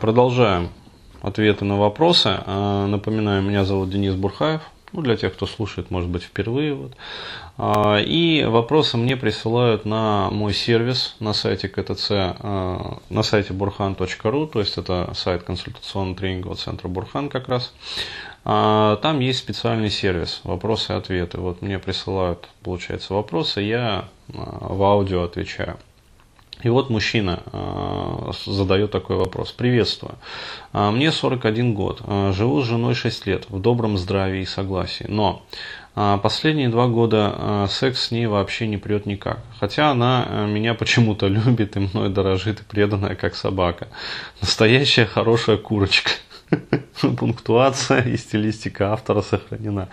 Продолжаем ответы на вопросы. А, напоминаю, меня зовут Денис Бурхаев. Ну, для тех, кто слушает, может быть, впервые. Вот. А, и вопросы мне присылают на мой сервис на сайте КТЦ, а, на сайте burhan.ru, то есть это сайт консультационно-тренингового центра Бурхан как раз. Там есть специальный сервис, вопросы и ответы. Вот мне присылают, получается, вопросы, я в аудио отвечаю. И вот мужчина э, задает такой вопрос. Приветствую. Э, мне 41 год. Э, живу с женой 6 лет в добром здравии и согласии. Но последние два года секс с ней вообще не прет никак. Хотя она меня почему-то любит и мной дорожит и преданная как собака. Настоящая хорошая курочка. Пунктуация и стилистика автора сохранена.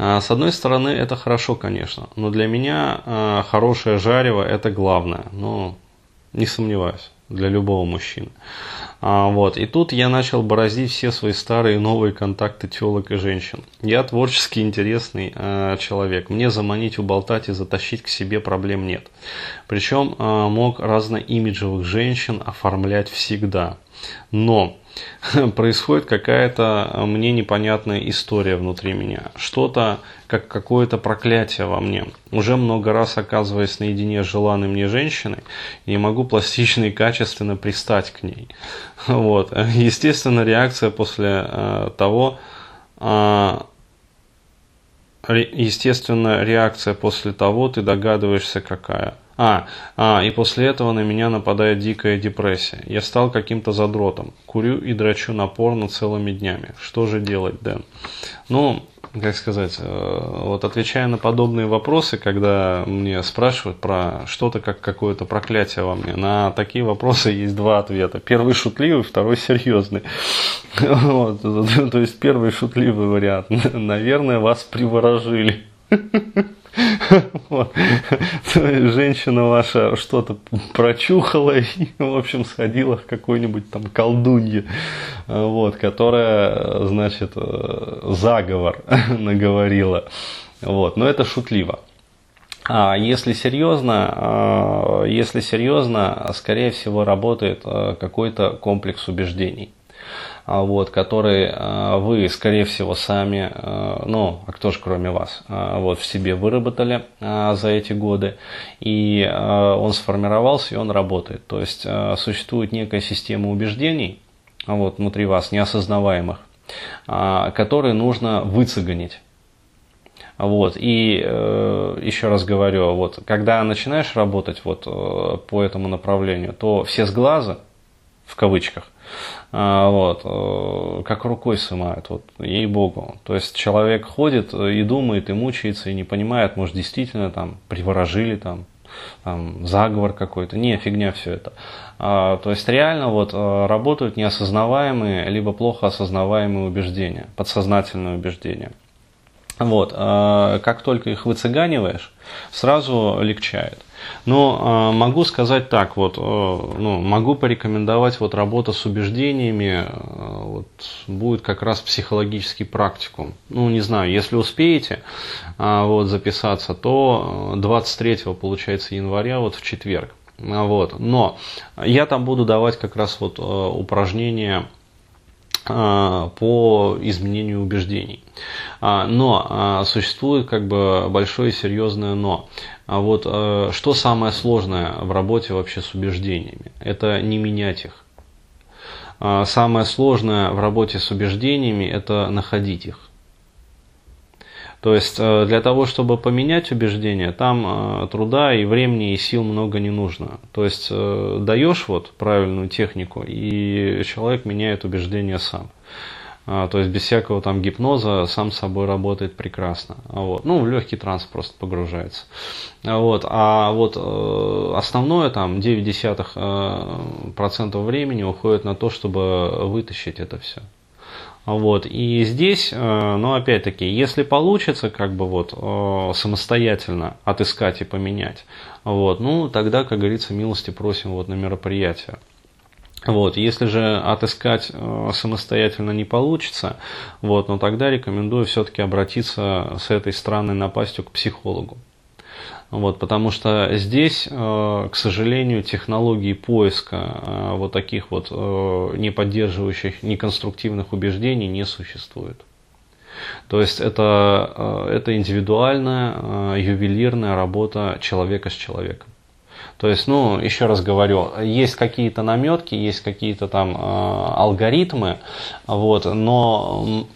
С одной стороны, это хорошо, конечно, но для меня хорошее жарево – это главное. Но не сомневаюсь, для любого мужчины. А, вот. И тут я начал бороздить все свои старые и новые контакты телок и женщин. Я творчески интересный э, человек. Мне заманить, уболтать и затащить к себе проблем нет. Причем э, мог разноимиджевых женщин оформлять всегда. Но происходит какая-то э, мне непонятная история внутри меня. Что-то, как какое-то проклятие во мне. Уже много раз оказываясь наедине с желанной мне женщиной, не могу пластично и качественно пристать к ней. Вот. Естественно, реакция после э, того, э, естественно, реакция после того, ты догадываешься какая – а, а, и после этого на меня нападает дикая депрессия. Я стал каким-то задротом. Курю и драчу на порно целыми днями. Что же делать, Дэн? Ну, как сказать, э, вот отвечая на подобные вопросы, когда мне спрашивают про что-то как какое-то проклятие во мне, на такие вопросы есть два ответа. Первый шутливый, второй серьезный. Вот, то есть первый шутливый вариант. Наверное, вас приворожили. Женщина ваша что-то прочухала и, в общем, сходила к какой-нибудь там колдунье, вот, которая, значит, заговор наговорила. Вот. Но это шутливо. А если серьезно, а, если серьезно, скорее всего, работает а, какой-то комплекс убеждений. А, вот, который а, вы, скорее всего, сами, а, ну, а кто же кроме вас, вот, в себе выработали за эти годы, и он сформировался, и он работает. То есть существует некая система убеждений вот, внутри вас, неосознаваемых, которые нужно выцегонить. Вот. И э, еще раз говорю, вот, когда начинаешь работать вот, э, по этому направлению, то все с глаза, в кавычках, вот, э, как рукой снимают, вот, ей-богу. То есть человек ходит и думает, и мучается, и не понимает, может, действительно там приворожили, там, там заговор какой-то. Не, фигня все это. А, то есть реально вот э, работают неосознаваемые, либо плохо осознаваемые убеждения, подсознательные убеждения. Вот, а, как только их выцыганиваешь, сразу легчает. Но э, могу сказать так, вот, э, ну, могу порекомендовать вот работа с убеждениями, вот, будет как раз психологический практикум. Ну, не знаю, если успеете вот, записаться, то 23 получается января, вот в четверг. Вот. Но я там буду давать как раз вот упражнения по изменению убеждений. Но существует как бы большое серьезное но. А вот что самое сложное в работе вообще с убеждениями? Это не менять их. А самое сложное в работе с убеждениями – это находить их. То есть э, для того, чтобы поменять убеждения, там э, труда и времени и сил много не нужно. То есть даешь вот правильную технику, и человек меняет убеждения сам. А, то есть без всякого там гипноза сам собой работает прекрасно. Вот. Ну, в легкий транс просто погружается. Вот. А вот э, основное там 9 десятых э, процентов времени уходит на то, чтобы вытащить это все. Вот. И здесь, э, ну, опять-таки, если получится, как бы вот самостоятельно отыскать и поменять, вот, ну, тогда, как говорится, милости просим вот на мероприятие. Вот, если же отыскать э, самостоятельно не получится, вот, но тогда рекомендую все-таки обратиться с этой странной напастью к психологу. Вот, потому что здесь, э, к сожалению, технологии поиска э, вот таких вот э, не поддерживающих неконструктивных убеждений не существует. То есть это, это индивидуальная, ювелирная работа человека с человеком. То есть, ну, еще раз говорю, есть какие-то наметки, есть какие-то там э, алгоритмы, вот, но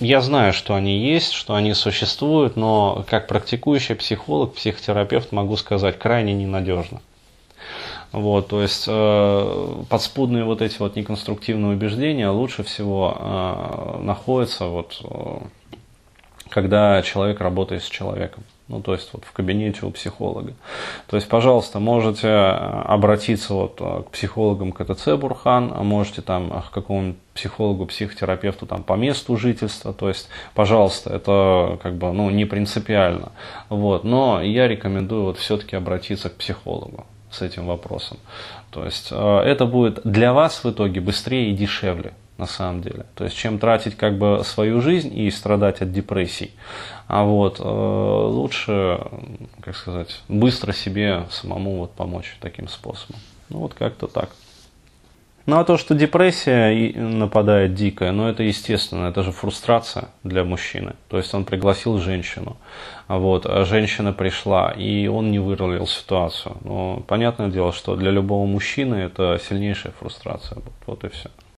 я знаю, что они есть, что они существуют, но как практикующий психолог, психотерапевт могу сказать, крайне ненадежно. Вот, то есть э, подспудные вот эти вот неконструктивные убеждения лучше всего э, находятся вот, э, когда человек работает с человеком ну, то есть вот в кабинете у психолога. То есть, пожалуйста, можете э, обратиться вот э, к психологам КТЦ Бурхан, а можете там к какому-нибудь психологу, психотерапевту там по месту жительства, то есть, пожалуйста, это как бы, ну, не принципиально, вот, но я рекомендую вот все-таки обратиться к психологу с этим вопросом. То есть, э, это будет для вас в итоге быстрее и дешевле, на самом деле. То есть, чем тратить как бы свою жизнь и страдать от депрессий, а вот э, лучше, как сказать, быстро себе самому вот помочь таким способом. Ну вот как-то так. Ну а то, что депрессия нападает дикая, ну это естественно, это же фрустрация для мужчины. То есть он пригласил женщину, вот, а женщина пришла, и он не вырулил ситуацию. Но понятное дело, что для любого мужчины это сильнейшая фрустрация. Вот, вот и все.